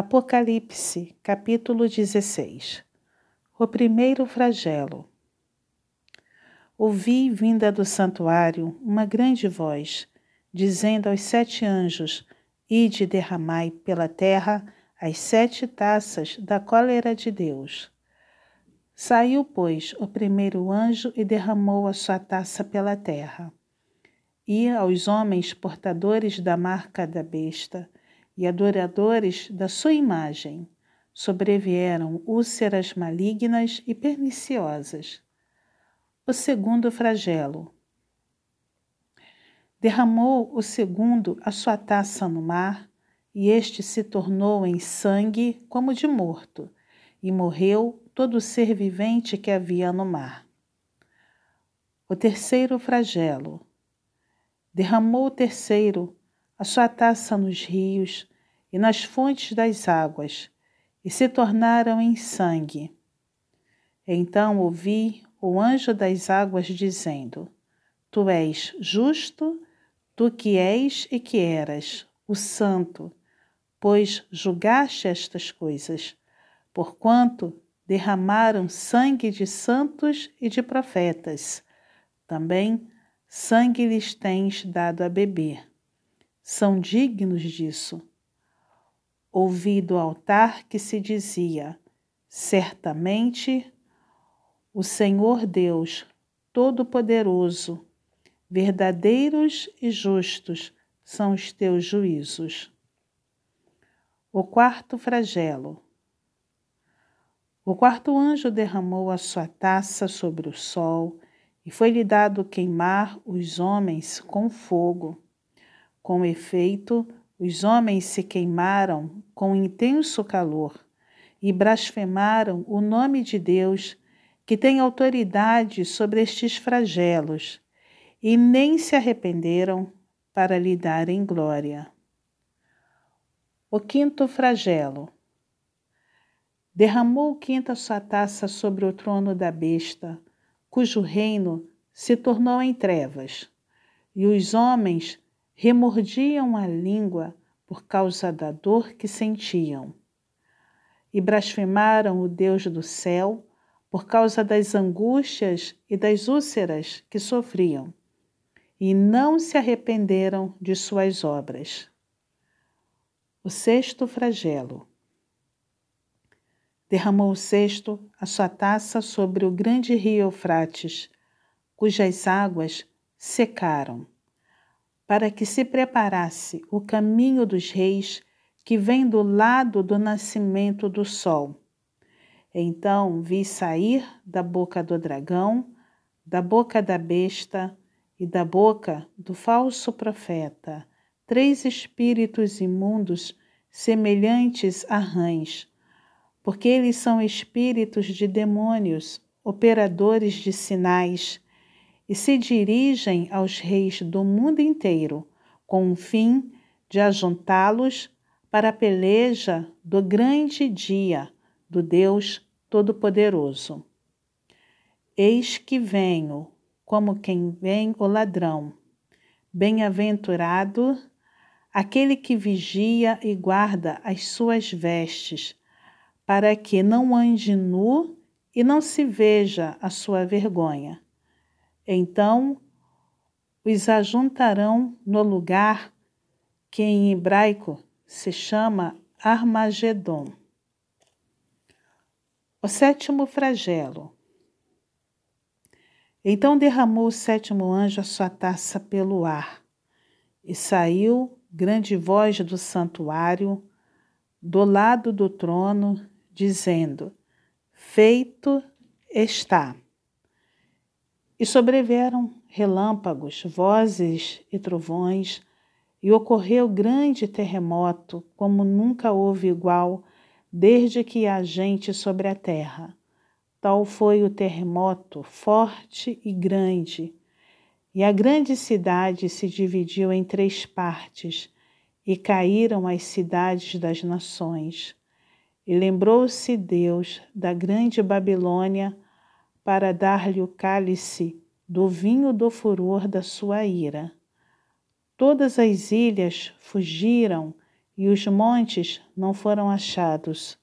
Apocalipse, capítulo 16 O primeiro flagelo. Ouvi, vinda do santuário, uma grande voz, dizendo aos sete anjos: Ide derramai pela terra as sete taças da cólera de Deus. Saiu, pois, o primeiro anjo e derramou a sua taça pela terra. E aos homens portadores da marca da besta, e adoradores da sua imagem. Sobrevieram úlceras malignas e perniciosas. O segundo flagelo. Derramou o segundo a sua taça no mar, e este se tornou em sangue como de morto, e morreu todo ser vivente que havia no mar. O terceiro flagelo. Derramou o terceiro a sua taça nos rios e nas fontes das águas, e se tornaram em sangue. Então ouvi o anjo das águas dizendo: Tu és justo, tu que és e que eras, o Santo, pois julgaste estas coisas, porquanto derramaram sangue de santos e de profetas. Também sangue lhes tens dado a beber são dignos disso. Ouvi do altar que se dizia: Certamente o Senhor Deus Todo-Poderoso, verdadeiros e justos são os teus juízos. O quarto flagelo. O quarto anjo derramou a sua taça sobre o sol e foi-lhe dado queimar os homens com fogo. Com efeito, os homens se queimaram com intenso calor e blasfemaram o nome de Deus, que tem autoridade sobre estes flagelos, e nem se arrependeram para lhe darem glória. O quinto flagelo. Derramou o quinto a sua taça sobre o trono da besta, cujo reino se tornou em trevas, e os homens remordiam a língua por causa da dor que sentiam. E blasfemaram o Deus do céu por causa das angústias e das úlceras que sofriam, e não se arrependeram de suas obras. O sexto flagelo. Derramou o sexto a sua taça sobre o grande rio Eufrates, cujas águas secaram para que se preparasse o caminho dos reis que vem do lado do nascimento do sol. Então vi sair da boca do dragão, da boca da besta e da boca do falso profeta três espíritos imundos semelhantes a rãs, porque eles são espíritos de demônios, operadores de sinais e se dirigem aos reis do mundo inteiro com o fim de ajuntá-los para a peleja do grande dia do Deus Todo-Poderoso. Eis que venho, como quem vem o ladrão. Bem-aventurado aquele que vigia e guarda as suas vestes, para que não ande nu e não se veja a sua vergonha. Então os ajuntarão no lugar que em hebraico se chama Armagedon. O sétimo flagelo. Então derramou o sétimo anjo a sua taça pelo ar, e saiu grande voz do santuário, do lado do trono, dizendo: Feito está. E sobreveram relâmpagos, vozes e trovões, e ocorreu grande terremoto, como nunca houve igual, desde que há gente sobre a terra. Tal foi o terremoto, forte e grande. E a grande cidade se dividiu em três partes, e caíram as cidades das nações. E lembrou-se Deus da grande Babilônia, para dar-lhe o cálice do vinho do furor da sua ira. Todas as ilhas fugiram e os montes não foram achados.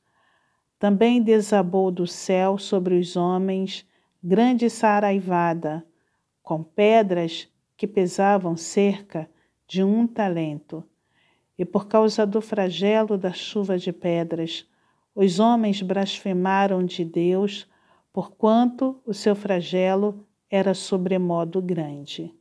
Também desabou do céu sobre os homens grande saraivada, com pedras que pesavam cerca de um talento. E por causa do flagelo da chuva de pedras, os homens blasfemaram de Deus, porquanto o seu flagelo era sobremodo grande.